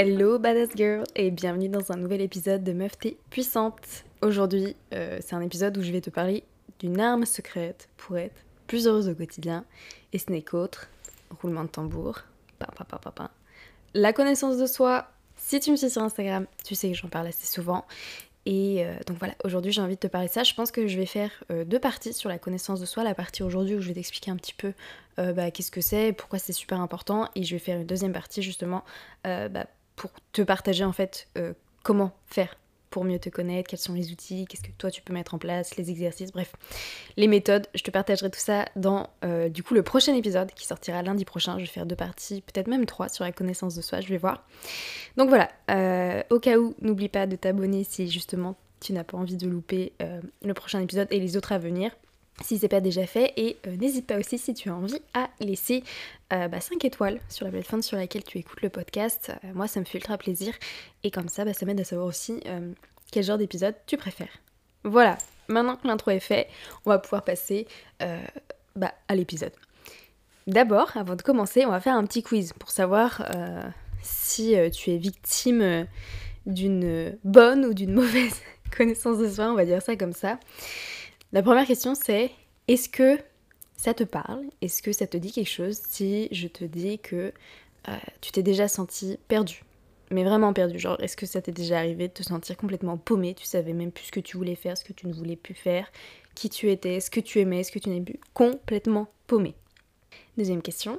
Hello badass girl et bienvenue dans un nouvel épisode de Meuf T'es puissante. Aujourd'hui, euh, c'est un épisode où je vais te parler d'une arme secrète pour être plus heureuse au quotidien et ce n'est qu'autre, roulement de tambour, la connaissance de soi. Si tu me suis sur Instagram, tu sais que j'en parle assez souvent et euh, donc voilà, aujourd'hui j'ai envie de te parler de ça. Je pense que je vais faire euh, deux parties sur la connaissance de soi. La partie aujourd'hui où je vais t'expliquer un petit peu bah, qu'est-ce que c'est, pourquoi c'est super important. Et je vais faire une deuxième partie justement bah, pour te partager en fait comment faire pour mieux te connaître, quels sont les outils, qu'est-ce que toi tu peux mettre en place, les exercices, bref, les méthodes. Je te partagerai tout ça dans euh, du coup le prochain épisode qui sortira lundi prochain. Je vais faire deux parties, peut-être même trois sur la connaissance de soi, je vais voir. Donc voilà, euh, au cas où, n'oublie pas de t'abonner si justement tu n'as pas envie de louper euh, le prochain épisode et les autres à venir si c'est pas déjà fait. Et euh, n'hésite pas aussi si tu as envie à laisser euh, bah, 5 étoiles sur la plateforme sur laquelle tu écoutes le podcast. Euh, moi ça me fait ultra plaisir et comme ça bah, ça m'aide à savoir aussi quel genre d'épisode tu préfères. Voilà, maintenant que l'intro est fait, on va pouvoir passer bah, à l'épisode. D'abord, avant de commencer, on va faire un petit quiz pour savoir si tu es victime d'une bonne ou d'une mauvaise connaissance de soi, on va dire ça comme ça. La première question c'est est-ce que ça te parle? Est-ce que ça te dit quelque chose si je te dis que euh, tu t'es déjà senti perdu? Mais vraiment perdu, genre est-ce que ça t'est déjà arrivé de te sentir complètement paumé, tu savais même plus ce que tu voulais faire, ce que tu ne voulais plus faire, qui tu étais, ce que tu aimais, ce que tu n'aimais plus, complètement paumé. Deuxième question,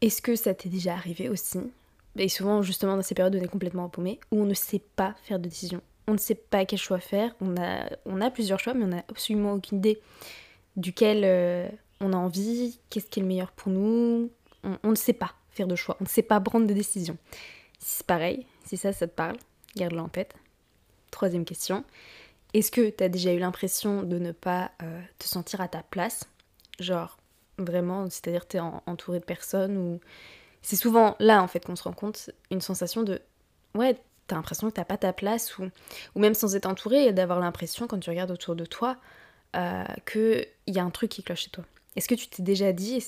est-ce que ça t'est déjà arrivé aussi, et souvent justement dans ces périodes on est complètement paumé, où on ne sait pas faire de décision, on ne sait pas quel choix faire. On a, plusieurs choix, mais on n'a absolument aucune idée duquel euh, on a envie, qu'est-ce qui est le meilleur pour nous. On, ne sait pas faire de choix, on ne sait pas prendre de décision. Si c'est pareil, si ça, ça te parle, garde-le en tête. Troisième question. Est-ce que tu as déjà eu l'impression de ne pas euh, te sentir à ta place? Genre, vraiment, c'est-à-dire tu es entouré de personnes ou... C'est souvent là, en fait, qu'on se rend compte, une sensation de... Ouais, t'as l'impression que t'as pas ta place, ou, ou même sans être entouré, d'avoir l'impression, quand tu regardes autour de toi, euh, qu'il y a un truc qui cloche chez toi. Est-ce que tu t'es déjà dit,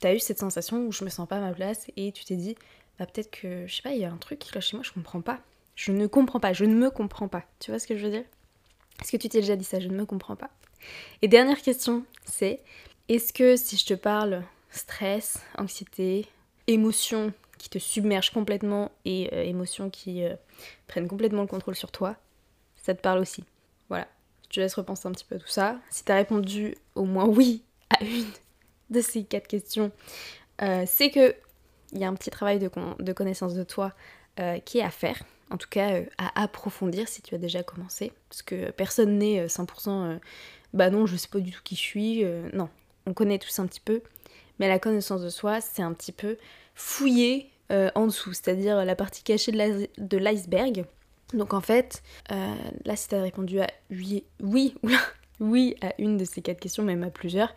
t'as eu cette sensation où je me sens pas à ma place, et tu t'es dit, bah peut-être que, je sais pas, il y a un truc qui cloche chez moi, je comprends pas. Je ne comprends pas, je ne me comprends pas. Tu vois ce que je veux dire? Est-ce que tu t'es déjà dit ça Je ne me comprends pas? Et dernière question, c'est, est-ce que si je te parle stress, anxiété, émotion qui te submerge complètement et euh, émotions qui euh, prennent complètement le contrôle sur toi, ça te parle aussi. Voilà. Je te laisse repenser un petit peu à tout ça. Si t'as répondu au moins oui à une de ces quatre questions, euh, c'est que il y a un petit travail de, de connaissance de toi qui est à faire. En tout cas, à approfondir si tu as déjà commencé. Parce que personne n'est 100% bah non, je sais pas du tout qui je suis. non, on connaît tous un petit peu. Mais la connaissance de soi, c'est un petit peu fouiller euh, en dessous, c'est-à-dire la partie cachée de l'iceberg. Donc en fait, euh, là si tu as répondu à oui, oui, oui à une de ces quatre questions, même à plusieurs,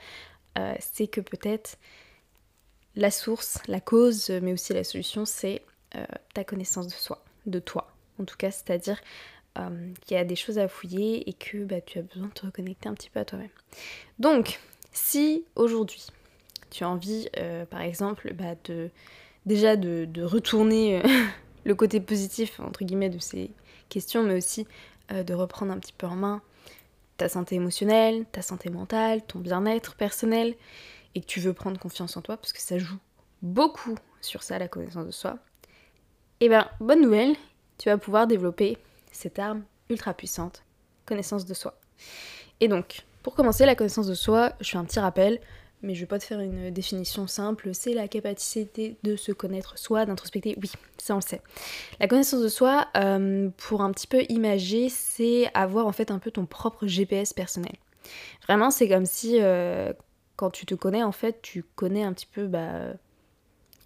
euh, c'est que peut-être la source, la cause, mais aussi la solution, c'est ta connaissance de soi, de toi. En tout cas, c'est-à-dire qu'il y a des choses à fouiller et que bah, tu as besoin de te reconnecter un petit peu à toi-même. Donc, si aujourd'hui tu as envie, par exemple, bah, de déjà de, retourner euh, le côté positif, entre guillemets, de ces questions, mais aussi euh, de reprendre un petit peu en main ta santé émotionnelle, ta santé mentale, ton bien-être personnel, et que tu veux prendre confiance en toi, parce que ça joue beaucoup sur ça, la connaissance de soi, et eh bien, bonne nouvelle, tu vas pouvoir développer cette arme ultra puissante, connaissance de soi. Et donc, pour commencer, la connaissance de soi, je fais un petit rappel, mais je vais pas te faire une définition simple, c'est la capacité de se connaître soi, d'introspecter, oui, ça on le sait. La connaissance de soi, euh, pour un petit peu imager, c'est avoir en fait un peu ton propre GPS personnel. Vraiment, c'est comme si euh, quand tu te connais, en fait, tu connais un petit peu bah,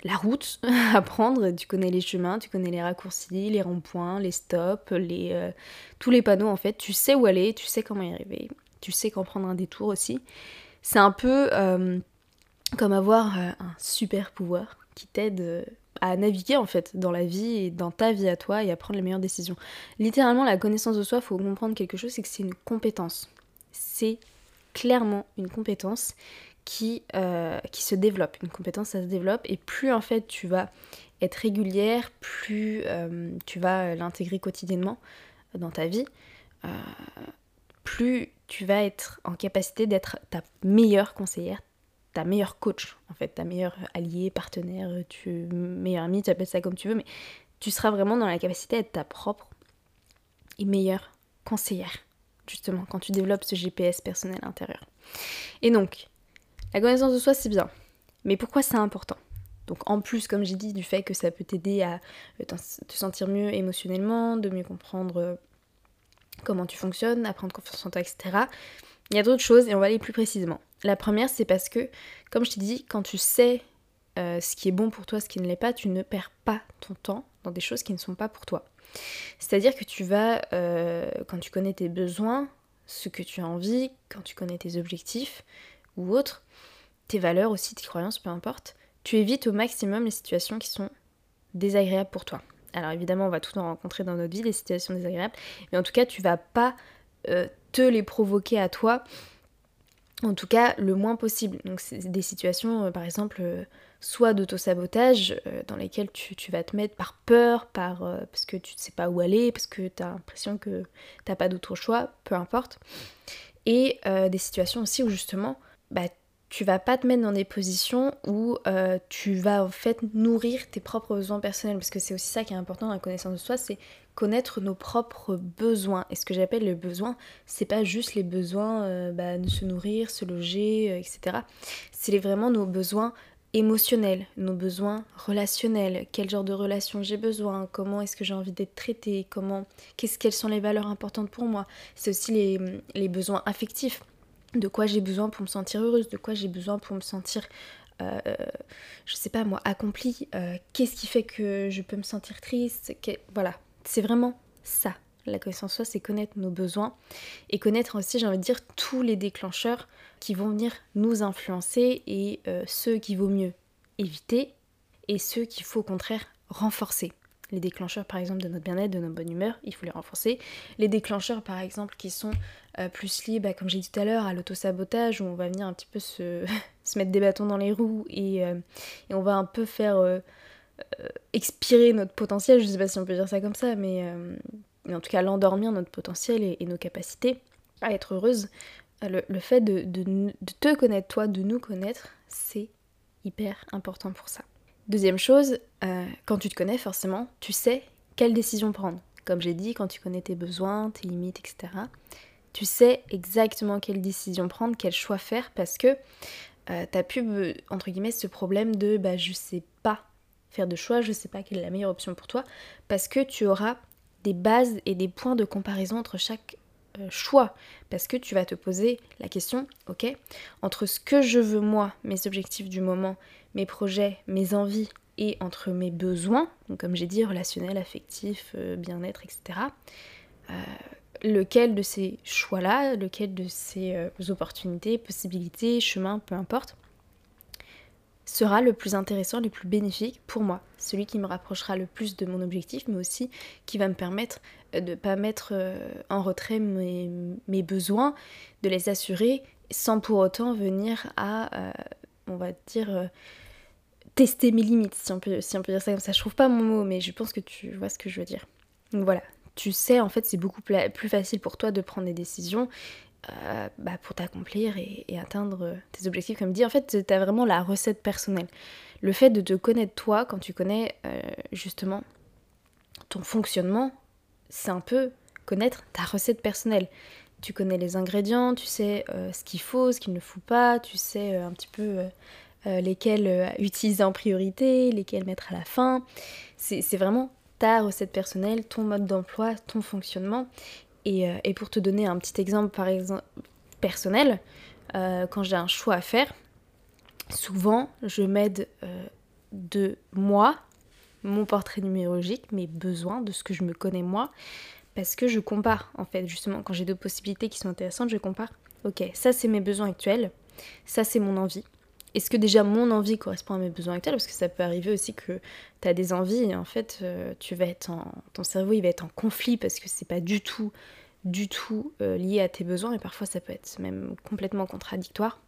la route à prendre, tu connais les chemins, tu connais les raccourcis, les ronds-points, les stops, les, euh, tous les panneaux en fait, tu sais où aller, tu sais comment y arriver, tu sais quand prendre un détour aussi. C'est un peu euh, comme avoir euh, un super pouvoir qui t'aide euh, à naviguer en fait dans la vie et dans ta vie à toi et à prendre les meilleures décisions. Littéralement, la connaissance de soi, il faut comprendre quelque chose, c'est que c'est une compétence. C'est clairement une compétence qui, qui se développe. Une compétence, ça se développe. Et plus en fait tu vas être régulière, plus tu vas l'intégrer quotidiennement dans ta vie, plus tu vas être en capacité d'être ta meilleure conseillère, ta meilleure coach, en fait, ta meilleure alliée, partenaire, tu, meilleure amie, tu appelles ça comme tu veux, mais tu seras vraiment dans la capacité d'être ta propre et meilleure conseillère, justement, quand tu développes ce GPS personnel intérieur. Et donc, la connaissance de soi, c'est bien. Mais pourquoi c'est important? Donc en plus, comme j'ai dit, du fait que ça peut t'aider à euh, te sentir mieux émotionnellement, de mieux comprendre euh, comment tu fonctionnes, à prendre confiance en toi, etc. Il y a d'autres choses et on va aller plus précisément. La première, c'est parce que, comme je t'ai dit, quand tu sais euh, ce qui est bon pour toi, ce qui ne l'est pas, tu ne perds pas ton temps dans des choses qui ne sont pas pour toi. C'est-à-dire que tu vas, euh, quand tu connais tes besoins, ce que tu as envie, quand tu connais tes objectifs ou autres, tes valeurs aussi, tes croyances, peu importe, tu évites au maximum les situations qui sont désagréables pour toi. Alors évidemment, on va tout en rencontrer dans notre vie, des situations désagréables, mais en tout cas, tu vas pas euh, te les provoquer à toi, en tout cas le moins possible. Donc c'est des situations, euh, par exemple, euh, soit d'auto-sabotage, dans lesquelles tu, vas te mettre par peur, par, parce que tu ne sais pas où aller, parce que tu as l'impression que tu n'as pas d'autre choix, peu importe. Et des situations aussi où justement, bah, tu vas pas te mettre dans des positions où euh, tu vas en fait nourrir tes propres besoins personnels parce que c'est aussi ça qui est important dans la connaissance de soi, c'est connaître nos propres besoins. Et ce que j'appelle les besoins, c'est pas juste les besoins euh, bah, de se nourrir, se loger, euh, etc. C'est vraiment nos besoins émotionnels, nos besoins relationnels, quel genre de relation j'ai besoin, comment est-ce que j'ai envie d'être traitée, comment, qu'est-ce quelles sont les valeurs importantes pour moi? C'est aussi les, les besoins affectifs de quoi j'ai besoin pour me sentir heureuse, de quoi j'ai besoin pour me sentir, euh, je sais pas moi, accomplie, euh, qu'est-ce qui fait que je peux me sentir triste, voilà, c'est vraiment ça. La connaissance soi, c'est connaître nos besoins et connaître aussi, j'ai envie de dire, tous les déclencheurs qui vont venir nous influencer et euh, ceux qu'il vaut mieux éviter et ceux qu'il faut au contraire renforcer les déclencheurs par exemple de notre bien-être, de notre bonne humeur, il faut les renforcer. Les déclencheurs par exemple qui sont euh, plus liés, bah, comme j'ai dit tout à l'heure, à l'auto-sabotage, où on va venir un petit peu se, mettre des bâtons dans les roues et, euh, on va un peu faire euh, expirer notre potentiel, je sais pas si on peut dire ça comme ça, mais, en tout cas l'endormir notre potentiel et, nos capacités à être heureuse. Le, fait de te connaître toi, de nous connaître, c'est hyper important pour ça. Deuxième chose, quand tu te connais forcément, tu sais quelle décision prendre. Comme j'ai dit, quand tu connais tes besoins, tes limites, etc., tu sais exactement quelle décision prendre, quel choix faire, parce que euh, t'as plus, entre guillemets, ce problème de bah, je sais pas faire de choix, je sais pas quelle est la meilleure option pour toi, parce que tu auras des bases et des points de comparaison entre chaque euh, choix, parce que tu vas te poser la question, ok, entre ce que je veux moi, mes objectifs du moment, mes projets, mes envies et entre mes besoins, donc comme j'ai dit, relationnels, affectifs, euh, bien-être, etc. lequel de ces choix-là, lequel de ces euh, opportunités, possibilités, chemins, peu importe, sera le plus intéressant, le plus bénéfique pour moi. Celui qui me rapprochera le plus de mon objectif, mais aussi qui va me permettre de ne pas mettre en retrait mes, mes, besoins, de les assurer sans pour autant venir à, on va dire, tester mes limites, si on, peut, si on peut dire ça comme ça. Je trouve pas mon mot, mais je pense que tu vois ce que je veux dire. Donc voilà, tu sais, en fait, c'est beaucoup plus facile pour toi de prendre des décisions euh, bah, pour t'accomplir et, atteindre tes objectifs. Comme dit, en fait, tu as vraiment la recette personnelle. Le fait de te connaître toi, quand tu connais euh, justement ton fonctionnement, c'est un peu connaître ta recette personnelle. Tu connais les ingrédients, tu sais euh, ce qu'il faut, ce qu'il ne faut pas, tu sais un petit peu lesquels utiliser en priorité, lesquels mettre à la fin. C'est vraiment ta recette personnelle, ton mode d'emploi, ton fonctionnement. Et, euh, et, pour te donner un petit exemple par exemple personnel, quand j'ai un choix à faire, souvent je m'aide de moi, mon portrait numérologique, mes besoins, de ce que je me connais moi, parce que je compare en fait justement quand j'ai deux possibilités qui sont intéressantes, je compare. Ok, ça c'est mes besoins actuels, ça c'est mon envie, est-ce que déjà mon envie correspond à mes besoins actuels? Parce que ça peut arriver aussi que tu as des envies et en fait euh, tu vas être en, ton cerveau il va être en conflit parce que c'est pas du tout, du tout euh, lié à tes besoins et parfois ça peut être même complètement contradictoire.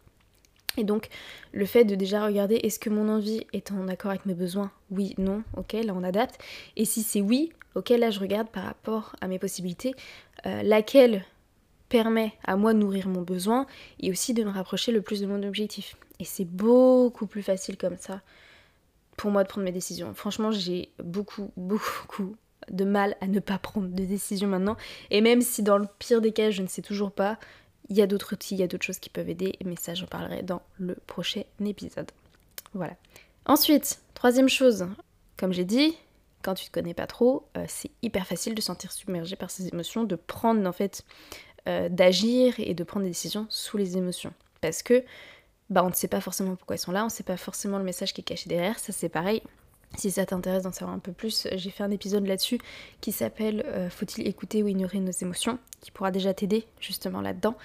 Et donc, le fait de déjà regarder est-ce que mon envie est en accord avec mes besoins? Oui, non, ok, là on adapte. Et si c'est oui, ok, là je regarde par rapport à mes possibilités, euh, laquelle permet à moi de nourrir mon besoin et aussi de me rapprocher le plus de mon objectif. Et c'est beaucoup plus facile comme ça pour moi de prendre mes décisions. Franchement, j'ai beaucoup, beaucoup de mal à ne pas prendre de décisions maintenant. Et même si dans le pire des cas, je ne sais toujours pas, il y a d'autres outils, il y a d'autres choses qui peuvent aider, mais ça j'en parlerai dans le prochain épisode. Voilà. Ensuite, troisième chose, comme j'ai dit, quand tu te connais pas trop, euh, c'est hyper facile de se sentir submergé par ces émotions, de prendre en fait, euh, d'agir et de prendre des décisions sous les émotions. Parce que bah on ne sait pas forcément pourquoi elles sont là, on ne sait pas forcément le message qui est caché derrière, ça c'est pareil. Si ça t'intéresse d'en savoir un peu plus, j'ai fait un épisode là-dessus qui s'appelle euh, Faut-il écouter ou ignorer nos émotions qui pourra déjà t'aider justement là-dedans.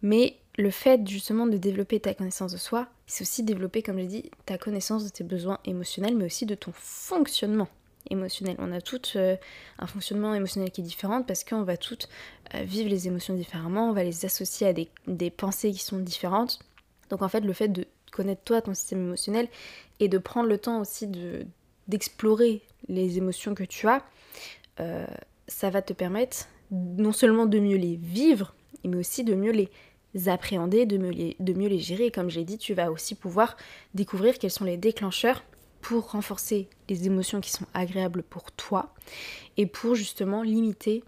Mais le fait justement de développer ta connaissance de soi, c'est aussi développer, comme j'ai dit, ta connaissance de tes besoins émotionnels, mais aussi de ton fonctionnement On a toutes euh, un fonctionnement émotionnel qui est différent parce qu'on va toutes euh, vivre les émotions différemment, on va les associer à des, pensées qui sont différentes. Donc en fait, le fait de connaître toi, ton système émotionnel, et de prendre le temps aussi de, d'explorer les émotions que tu as, euh, ça va te permettre non seulement de mieux les vivre, mais aussi de mieux les appréhender, de mieux les, de mieux les gérer. Et comme j'ai dit, tu vas aussi pouvoir découvrir quels sont les déclencheurs pour renforcer les émotions qui sont agréables pour toi et pour justement limiter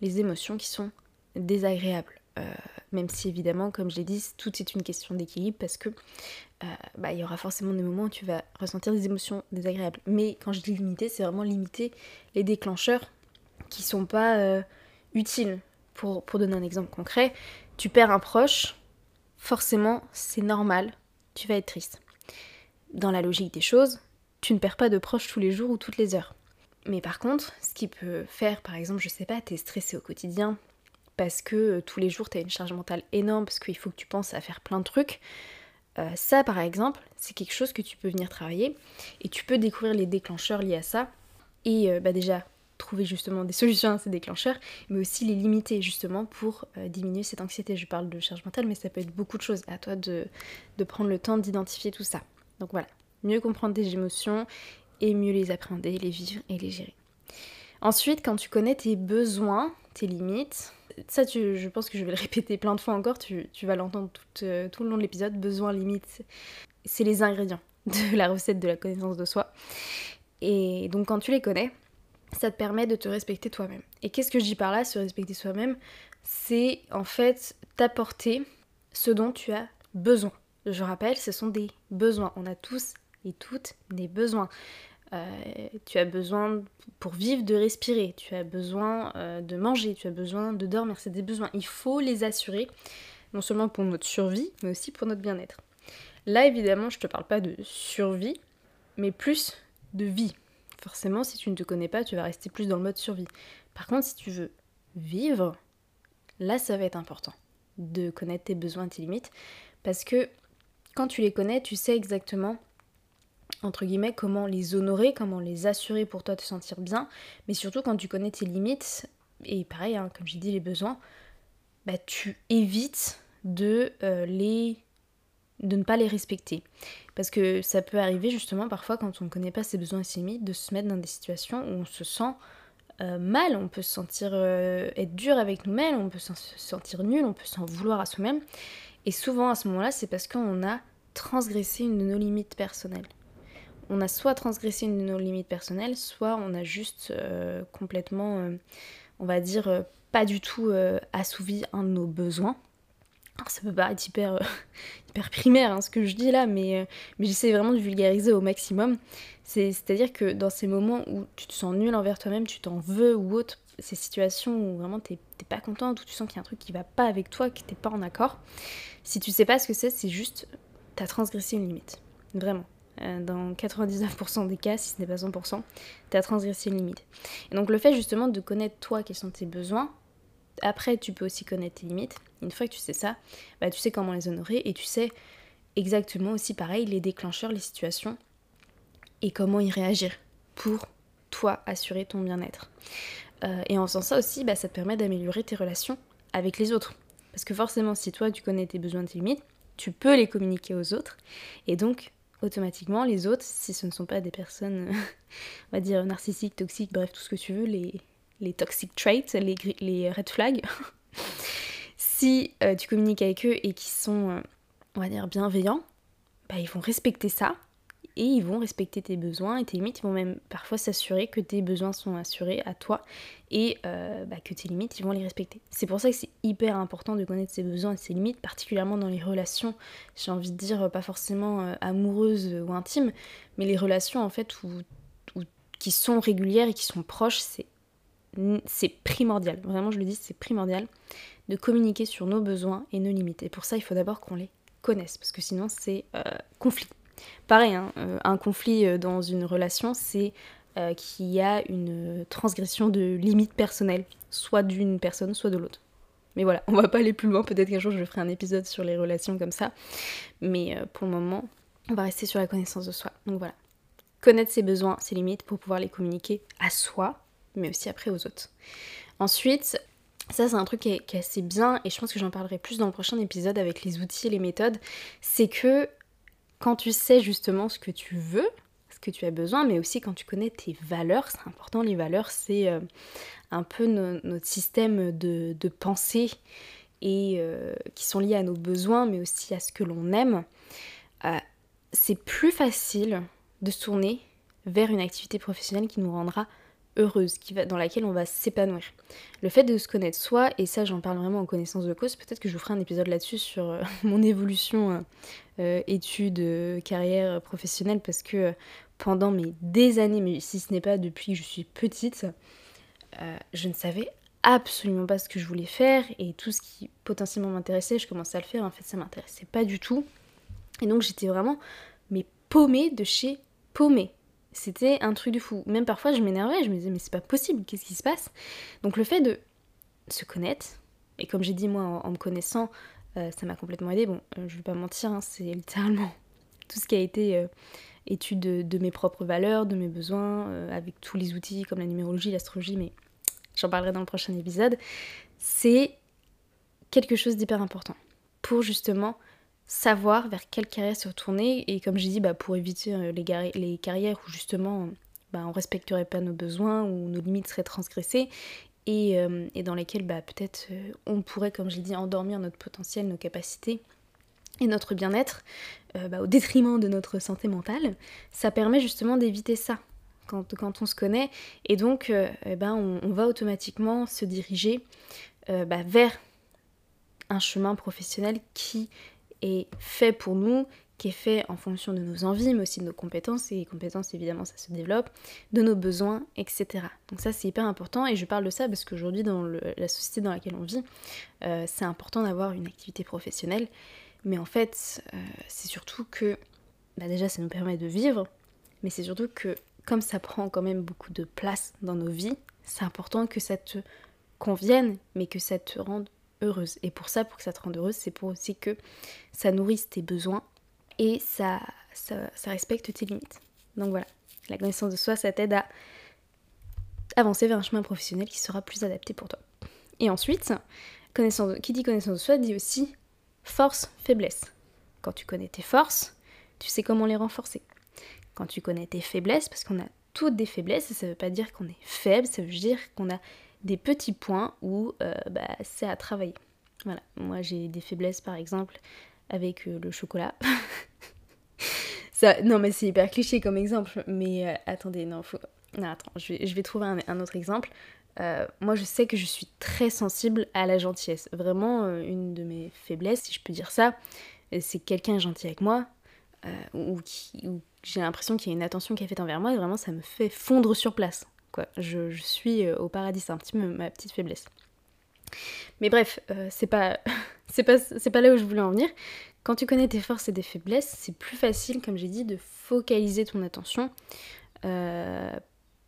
les émotions qui sont désagréables. Euh, même si évidemment, comme je l'ai dit, tout est une question d'équilibre parce que euh, bah, il y aura forcément des moments où tu vas ressentir des émotions désagréables. Mais quand je dis limiter, c'est vraiment limiter les déclencheurs qui sont pas euh, utiles. Pour, pour donner un exemple concret, tu perds un proche, forcément c'est normal, tu vas être triste. Dans la logique des choses, tu ne perds pas de proches tous les jours ou toutes les heures. Mais par contre, ce qui peut faire, par exemple, je sais pas, t'es stressé au quotidien, parce que euh, tous les jours tu as une charge mentale énorme, parce qu'il faut que tu penses à faire plein de trucs. Euh, ça par exemple, c'est quelque chose que tu peux venir travailler et tu peux découvrir les déclencheurs liés à ça et euh, bah déjà trouver justement des solutions à ces déclencheurs, mais aussi les limiter justement pour diminuer cette anxiété. Je parle de charge mentale, mais ça peut être beaucoup de choses. À toi de, de prendre le temps d'identifier tout ça. Donc voilà, mieux comprendre tes émotions et mieux les appréhender, les vivre et les gérer. Ensuite, quand tu connais tes besoins, tes limites, ça, je pense que je vais le répéter plein de fois encore, tu, vas l'entendre tout, euh, tout, le long de l'épisode, besoin, limite, c'est les ingrédients de la recette de la connaissance de soi. Et donc quand tu les connais, ça te permet de te respecter toi-même. Et qu'est-ce que je dis par là, se respecter soi-même? C'est en fait t'apporter ce dont tu as besoin. Je rappelle, ce sont des besoins. On a tous et toutes des besoins. Euh, tu as besoin pour vivre de respirer, tu as besoin euh, de manger, tu as besoin de dormir, c'est des besoins. Il faut les assurer, non seulement pour notre survie, mais aussi pour notre bien-être. Là, évidemment, je te parle pas de survie, mais plus de vie. Forcément, si tu ne te connais pas, tu vas rester plus dans le mode survie. Par contre, si tu veux vivre, là, ça va être important de connaître tes besoins tes limites, parce que quand tu les connais, tu sais exactement entre guillemets, comment les honorer, comment les assurer pour toi te sentir bien, mais surtout quand tu connais tes limites, et pareil, hein, comme j'ai dit, les besoins, bah, tu évites de euh, les de ne pas les respecter. Parce que ça peut arriver justement parfois quand on ne connaît pas ses besoins et ses limites de se mettre dans des situations où on se sent euh, mal, on peut se sentir euh, être dur avec nous-mêmes, on peut se sentir nul, on peut s'en vouloir à soi-même. Et souvent à ce moment-là, c'est parce qu'on a transgressé une de nos limites personnelles on a soit transgressé une de nos limites personnelles, soit on a juste euh, complètement, euh, on va dire, euh, pas du tout assouvi un de nos besoins. Alors ça peut paraître hyper, hyper primaire hein, ce que je dis là, mais, mais j'essaie vraiment de vulgariser au maximum. C'est-à-dire que dans ces moments où tu te sens nul envers toi-même, tu t'en veux ou autre, ces situations où vraiment t'es pas contente, où tu sens qu'il y a un truc qui va pas avec toi, que t'es pas en accord, si tu sais pas ce que c'est, c'est juste t'as transgressé une limite. Vraiment. Euh, dans 99% des cas, si ce n'est pas 100%, tu as transgressé une limite. Et donc le fait justement de connaître toi quels sont tes besoins, après tu peux aussi connaître tes limites. Une fois que tu sais ça, bah, tu sais comment les honorer et tu sais exactement aussi pareil les déclencheurs, les situations et comment y réagir pour toi assurer ton bien-être. Euh, et en faisant ça aussi, bah, ça te permet d'améliorer tes relations avec les autres. Parce que forcément, si toi tu connais tes besoins, tes limites, tu peux les communiquer aux autres. Et donc, automatiquement, les autres, si ce ne sont pas des personnes, on va dire, narcissiques, toxiques, bref, tout ce que tu veux, les, les toxic traits, les, les red flags, si euh, tu communiques avec eux et qu'ils sont, euh, on va dire, bienveillants, bah, ils vont respecter ça et ils vont respecter tes besoins et tes limites. Ils vont même parfois s'assurer que tes besoins sont assurés à toi et euh, bah, que tes limites, ils vont les respecter. C'est pour ça que c'est hyper important de connaître ses besoins et ses limites, particulièrement dans les relations, j'ai envie de dire, pas forcément euh, amoureuses ou intimes, mais les relations en fait où, qui sont régulières et qui sont proches, c'est primordial, vraiment je le dis, c'est primordial de communiquer sur nos besoins et nos limites. Et pour ça, il faut d'abord qu'on les connaisse, parce que sinon c'est euh, conflit. Pareil, hein, euh, un conflit euh, dans une relation, c'est euh, qu'il y a une transgression de limites personnelles, soit d'une personne, soit de l'autre. Mais voilà, on va pas aller plus loin, peut-être qu'un jour je ferai un épisode sur les relations comme ça. Mais pour le moment, on va rester sur la connaissance de soi. Donc voilà, connaître ses besoins, ses limites pour pouvoir les communiquer à soi, mais aussi après aux autres. Ensuite, ça c'est un truc qui est, qui est, assez bien et je pense que j'en parlerai plus dans le prochain épisode avec les outils et les méthodes, c'est que quand tu sais justement ce que tu veux, ce que tu as besoin, mais aussi quand tu connais tes valeurs, c'est important, les valeurs c'est euh, un peu notre système de, pensée euh, qui sont liés à nos besoins, mais aussi à ce que l'on aime, euh, c'est plus facile de se tourner vers une activité professionnelle qui nous rendra heureuse, dans laquelle on va s'épanouir. Le fait de se connaître soi, et ça j'en parle vraiment en connaissance de cause, peut-être que je vous ferai un épisode là-dessus sur euh, mon évolution euh, euh, études, carrière professionnelle, parce que pendant mes des années, mais si ce n'est pas depuis que je suis petite, je ne savais absolument pas ce que je voulais faire, et tout ce qui potentiellement m'intéressait, je commençais à le faire, en fait ça m'intéressait pas du tout. Et donc j'étais vraiment mais paumée de chez paumée. C'était un truc de fou. Même parfois, je m'énervais, je me disais, mais c'est pas possible, qu'est-ce qui se passe? Donc le fait de se connaître, et comme j'ai dit, moi, en, me connaissant, euh, ça m'a complètement aidé. Bon, euh, je vais pas mentir, hein, c'est littéralement tout ce qui a été euh, étude de, mes propres valeurs, de mes besoins, avec tous les outils comme la numérologie, l'astrologie, mais j'en parlerai dans le prochain épisode. C'est quelque chose d'hyper important pour justement savoir vers quelle carrière se retourner. Et comme j'ai dit bah, pour éviter euh, les, carrières où justement bah, on respecterait pas nos besoins ou nos limites seraient transgressées et, euh, dans lesquelles bah, peut-être euh, on pourrait comme j'ai dit endormir notre potentiel, nos capacités et notre bien-être bah, au détriment de notre santé mentale, ça permet justement d'éviter ça quand, on se connaît. Et donc eh ben, on, on, va automatiquement se diriger vers un chemin professionnel qui est fait pour nous, qui est fait en fonction de nos envies, mais aussi de nos compétences, et les compétences évidemment ça se développe, de nos besoins, etc. Donc ça c'est hyper important, et je parle de ça parce qu'aujourd'hui dans la société dans laquelle on vit, euh, c'est important d'avoir une activité professionnelle, mais en fait euh, c'est surtout que, bah déjà ça nous permet de vivre, mais c'est surtout que comme ça prend quand même beaucoup de place dans nos vies, c'est important que ça te convienne, mais que ça te rende heureuse. Et pour ça, pour que ça te rende heureuse, c'est pour aussi que ça nourrisse tes besoins et ça, respecte tes limites. Donc voilà, la connaissance de soi, ça t'aide à avancer vers un chemin professionnel qui sera plus adapté pour toi. Et ensuite, qui dit connaissance de soi dit aussi force, faiblesse. Quand tu connais tes forces, tu sais comment les renforcer. Quand tu connais tes faiblesses, parce qu'on a toutes des faiblesses, ça ne veut pas dire qu'on est faible, ça veut dire qu'on a des petits points où euh, bah, c'est à travailler. Voilà, moi j'ai des faiblesses par exemple avec euh, le chocolat. Ça, non mais c'est hyper cliché comme exemple, mais euh, attendez, non, faut... non attends, je vais, je vais trouver un, autre exemple. moi je sais que je suis très sensible à la gentillesse. Vraiment une de mes faiblesses, si je peux dire ça, c'est quelqu'un est gentil avec moi, ou, ou j'ai l'impression qu'il y a une attention qui est faite envers moi et vraiment ça me fait fondre sur place. Je, suis euh, au paradis, c'est un petit peu ma petite faiblesse. Mais bref, euh, c'est pas, c'est pas, c'est pas là où je voulais en venir. Quand tu connais tes forces et tes faiblesses, c'est plus facile, comme j'ai dit, de focaliser ton attention euh,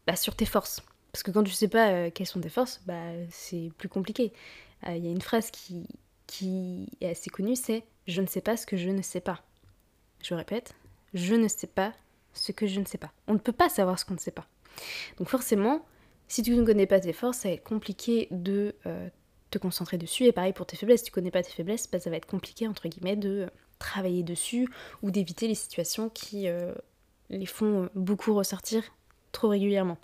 bah, sur tes forces. Parce que quand tu sais pas quelles sont tes forces, bah, c'est plus compliqué. Il y a une phrase qui, qui est assez connue, c'est Je ne sais pas ce que je ne sais pas. Je répète, je ne sais pas ce que je ne sais pas. On ne peut pas savoir ce qu'on ne sait pas. Donc forcément, si tu ne connais pas tes forces, ça va être compliqué de euh, te concentrer dessus. Et pareil pour tes faiblesses, si tu connais pas tes faiblesses, bah, ça va être compliqué entre guillemets de, travailler dessus ou d'éviter les situations qui euh, les font beaucoup ressortir trop régulièrement.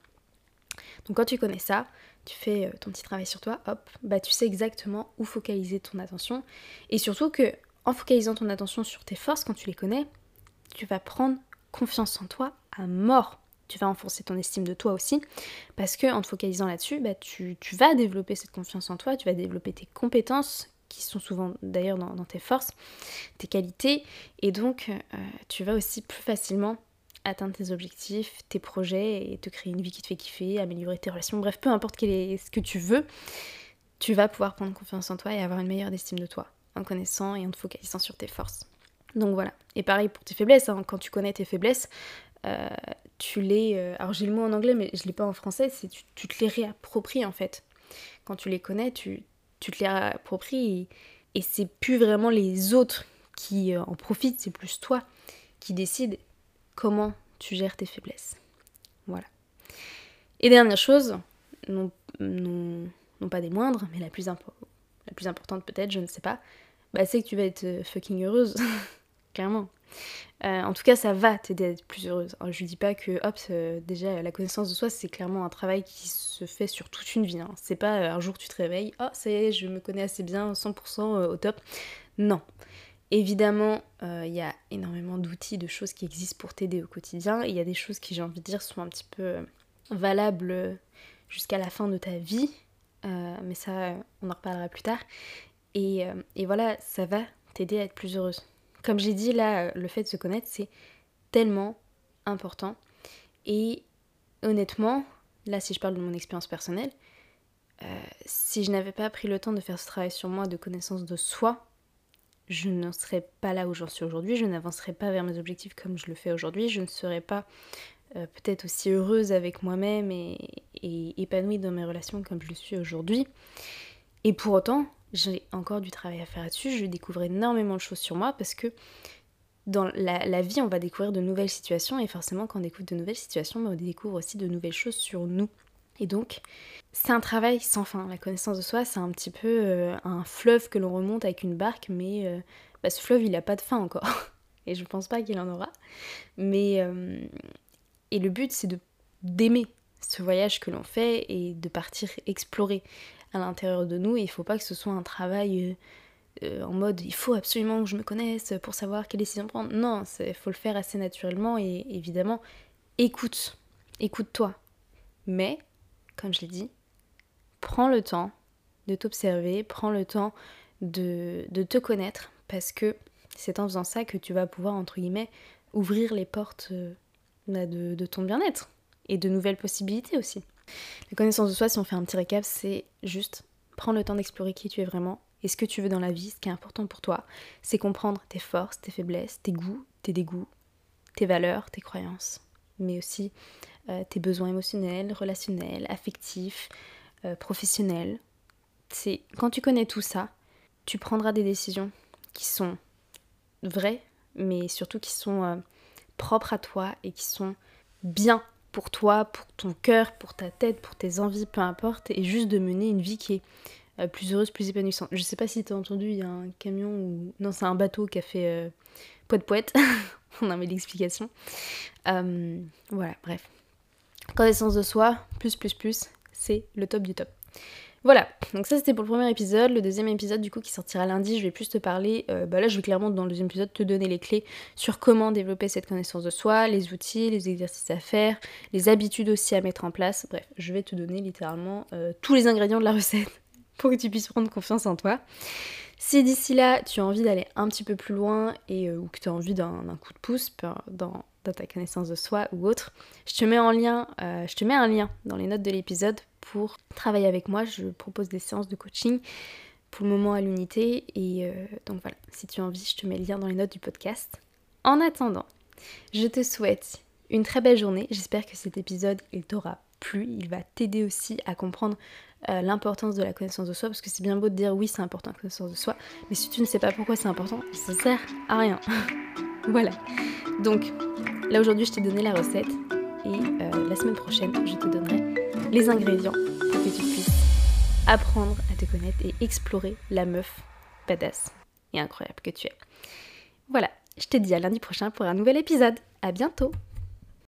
Donc quand tu connais ça, tu fais euh, ton petit travail sur toi, hop, bah tu sais exactement où focaliser ton attention. Et surtout que en focalisant ton attention sur tes forces, quand tu les connais, tu vas prendre confiance en toi à mort. Tu vas enfoncer ton estime de toi aussi, parce que en te focalisant là-dessus, bah, tu, vas développer cette confiance en toi, tu vas développer tes compétences, qui sont souvent d'ailleurs dans, tes forces, tes qualités, et donc euh, tu vas aussi plus facilement atteindre tes objectifs, tes projets et te créer une vie qui te fait kiffer, améliorer tes relations, bref, peu importe ce que tu veux, tu vas pouvoir prendre confiance en toi et avoir une meilleure estime de toi en connaissant et en te focalisant sur tes forces. Donc voilà. Et pareil pour tes faiblesses, hein. quand tu connais tes faiblesses, euh, tu les... Euh, alors j'ai le mot en anglais mais je l'ai pas en français, c'est tu, tu, te les réappropries en fait. Quand tu les connais, tu, tu te les réappropries et, c'est plus vraiment les autres qui euh, en profitent, c'est plus toi qui décides comment tu gères tes faiblesses. Voilà. Et dernière chose, non, pas des moindres, mais la plus, la plus importante peut-être, je ne sais pas, bah, c'est que tu vas être fucking heureuse. Clairement. Euh, en tout cas, ça va t'aider à être plus heureuse. je dis pas que, hop, euh, déjà, la connaissance de soi, c'est clairement un travail qui se fait sur toute une vie. Hein. C'est pas un jour tu te réveilles, oh, ça y est, je me connais assez bien, 100% au top. Non. Évidemment, il y a énormément d'outils, de choses qui existent pour t'aider au quotidien. Il y a des choses qui, j'ai envie de dire, sont un petit peu valables jusqu'à la fin de ta vie. mais ça, on en reparlera plus tard. Et voilà, ça va t'aider à être plus heureuse. Comme j'ai dit, là, le fait de se connaître, c'est tellement important. Et honnêtement, là, si je parle de mon expérience personnelle, si je n'avais pas pris le temps de faire ce travail sur moi de connaissance de soi, je ne serais pas là où j'en suis aujourd'hui, je n'avancerais pas vers mes objectifs comme je le fais aujourd'hui, je ne serais pas euh, peut-être aussi heureuse avec moi-même et, épanouie dans mes relations comme je le suis aujourd'hui. Et pour autant, j'ai encore du travail à faire là-dessus, je découvre énormément de choses sur moi parce que dans la, vie, on va découvrir de nouvelles situations et forcément quand on découvre de nouvelles situations, bah, on découvre aussi de nouvelles choses sur nous. Et donc, c'est un travail sans fin. La connaissance de soi, c'est un petit peu euh, un fleuve que l'on remonte avec une barque, mais euh, bah, ce fleuve, il n'a pas de fin encore. Et je pense pas qu'il en aura. Mais. Euh, et le but, c'est d'aimer ce voyage que l'on fait et de partir explorer à l'intérieur de nous. Et il faut pas que ce soit un travail en mode il faut absolument que je me connaisse pour savoir quelle décision prendre. Non, il faut le faire assez naturellement et évidemment, écoute. Écoute-toi. Mais comme je l'ai dit, prends le temps de t'observer, prends le temps de, te connaître, parce que c'est en faisant ça que tu vas pouvoir, entre guillemets, ouvrir les portes euh, bah, de, de ton bien-être et de nouvelles possibilités aussi. La connaissance de soi, si on fait un petit récap, c'est juste prendre le temps d'explorer qui tu es vraiment et ce que tu veux dans la vie, ce qui est important pour toi. C'est comprendre tes forces, tes faiblesses, tes goûts, tes dégoûts, tes valeurs, tes croyances, mais aussi euh, tes besoins émotionnels, relationnels, affectifs, euh, professionnels. C'est quand tu connais tout ça, tu prendras des décisions qui sont vraies, mais surtout qui sont euh, propres à toi et qui sont bien pour toi, pour ton cœur, pour ta tête, pour tes envies, peu importe, et juste de mener une vie qui est plus heureuse, plus épanouissante. Je sais pas si tu as entendu, il y a un camion ou. Non, c'est un bateau qui a fait poète poète. On a mis l'explication. voilà, bref. Connaissance de soi, plus, plus, plus, c'est le top du top. Voilà, donc ça c'était pour le premier épisode. Le deuxième épisode du coup qui sortira lundi, je vais plus te parler, euh, bah là je vais clairement dans le deuxième épisode te donner les clés sur comment développer cette connaissance de soi, les outils, les exercices à faire, les habitudes aussi à mettre en place. Bref, je vais te donner littéralement euh, tous les ingrédients de la recette pour que tu puisses prendre confiance en toi. Si d'ici là tu as envie d'aller un petit peu plus loin et euh, ou que tu as envie d'un coup de pouce dans ta connaissance de soi ou autre, je te mets un lien dans les notes de l'épisode pour travailler avec moi. Je propose des séances de coaching pour le moment à l'unité et euh, donc voilà, si tu as envie, je te mets le lien dans les notes du podcast. En attendant, je te souhaite une très belle journée. J'espère que cet épisode il t'aura plu, il va t'aider aussi à comprendre euh, l'importance de la connaissance de soi parce que c'est bien beau de dire oui c'est important la connaissance de soi, mais si tu ne sais pas pourquoi c'est important, ça sert à rien. voilà. Donc Là aujourd'hui je t'ai donné la recette et euh, la semaine prochaine je te donnerai les ingrédients pour que tu puisses apprendre à te connaître et explorer la meuf badass et incroyable que tu es. Voilà, je te dis à lundi prochain pour un nouvel épisode. À bientôt